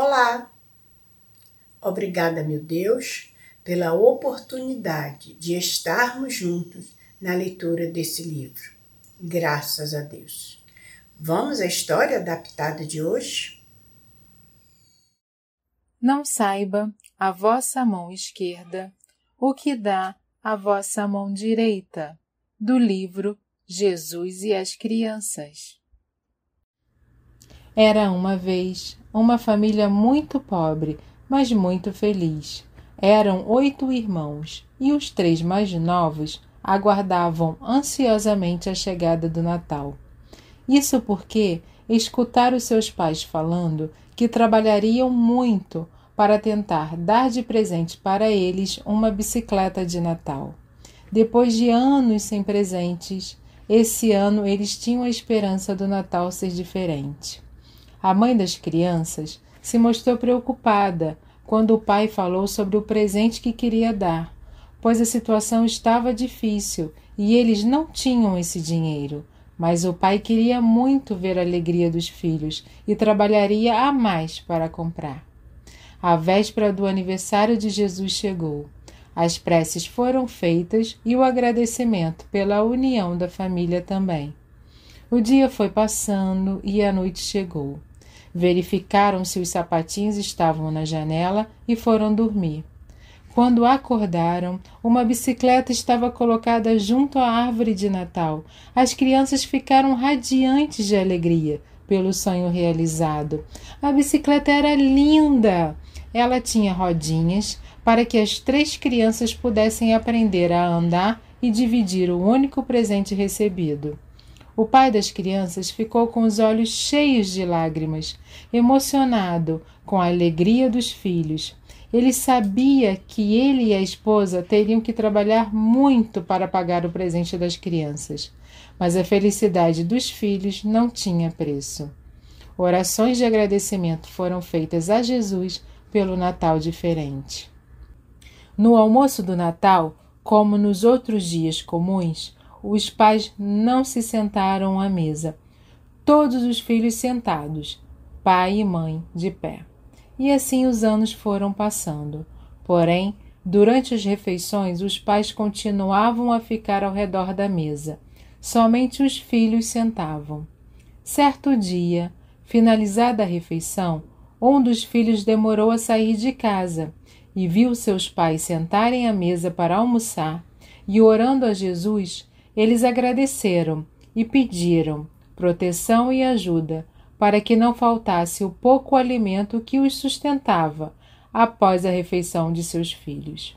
Olá! Obrigada, meu Deus, pela oportunidade de estarmos juntos na leitura desse livro. Graças a Deus. Vamos à história adaptada de hoje? Não saiba a vossa mão esquerda o que dá a vossa mão direita, do livro Jesus e as Crianças. Era uma vez uma família muito pobre, mas muito feliz. Eram oito irmãos e os três mais novos aguardavam ansiosamente a chegada do Natal. Isso porque escutaram seus pais falando que trabalhariam muito para tentar dar de presente para eles uma bicicleta de Natal. Depois de anos sem presentes, esse ano eles tinham a esperança do Natal ser diferente. A mãe das crianças se mostrou preocupada quando o pai falou sobre o presente que queria dar, pois a situação estava difícil e eles não tinham esse dinheiro. Mas o pai queria muito ver a alegria dos filhos e trabalharia a mais para comprar. A véspera do aniversário de Jesus chegou. As preces foram feitas e o agradecimento pela união da família também. O dia foi passando e a noite chegou. Verificaram se os sapatinhos estavam na janela e foram dormir. Quando acordaram, uma bicicleta estava colocada junto à árvore de Natal. As crianças ficaram radiantes de alegria pelo sonho realizado. A bicicleta era linda! Ela tinha rodinhas para que as três crianças pudessem aprender a andar e dividir o único presente recebido. O pai das crianças ficou com os olhos cheios de lágrimas, emocionado com a alegria dos filhos. Ele sabia que ele e a esposa teriam que trabalhar muito para pagar o presente das crianças, mas a felicidade dos filhos não tinha preço. Orações de agradecimento foram feitas a Jesus pelo Natal diferente. No almoço do Natal, como nos outros dias comuns, os pais não se sentaram à mesa. Todos os filhos sentados, pai e mãe de pé. E assim os anos foram passando. Porém, durante as refeições, os pais continuavam a ficar ao redor da mesa. Somente os filhos sentavam. Certo dia, finalizada a refeição, um dos filhos demorou a sair de casa e viu seus pais sentarem à mesa para almoçar e orando a Jesus, eles agradeceram e pediram proteção e ajuda para que não faltasse o pouco alimento que os sustentava após a refeição de seus filhos.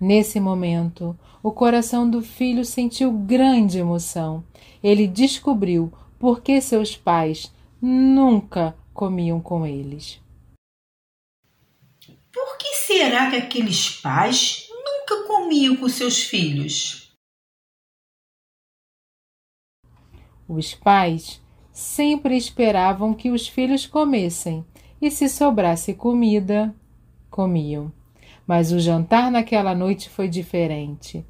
Nesse momento, o coração do filho sentiu grande emoção. Ele descobriu por que seus pais nunca comiam com eles. Por que será que aqueles pais nunca comiam com seus filhos? Os pais sempre esperavam que os filhos comessem e, se sobrasse comida, comiam. Mas o jantar naquela noite foi diferente.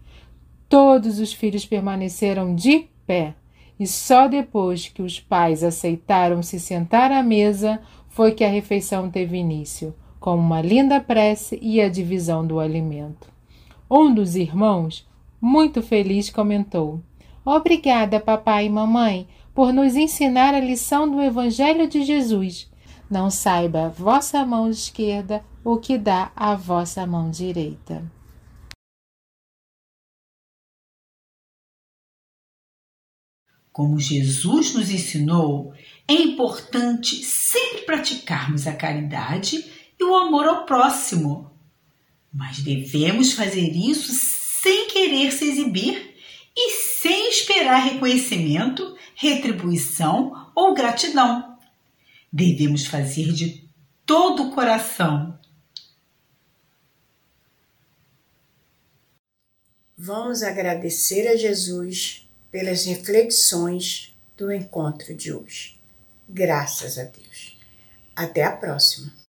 Todos os filhos permaneceram de pé e só depois que os pais aceitaram se sentar à mesa foi que a refeição teve início, com uma linda prece e a divisão do alimento. Um dos irmãos, muito feliz, comentou: Obrigada, papai e mamãe, por nos ensinar a lição do Evangelho de Jesus. Não saiba vossa mão esquerda o que dá a vossa mão direita. Como Jesus nos ensinou, é importante sempre praticarmos a caridade e o amor ao próximo. Mas devemos fazer isso sem querer se exibir sem esperar reconhecimento, retribuição ou gratidão. Devemos fazer de todo o coração. Vamos agradecer a Jesus pelas reflexões do encontro de hoje. Graças a Deus. Até a próxima.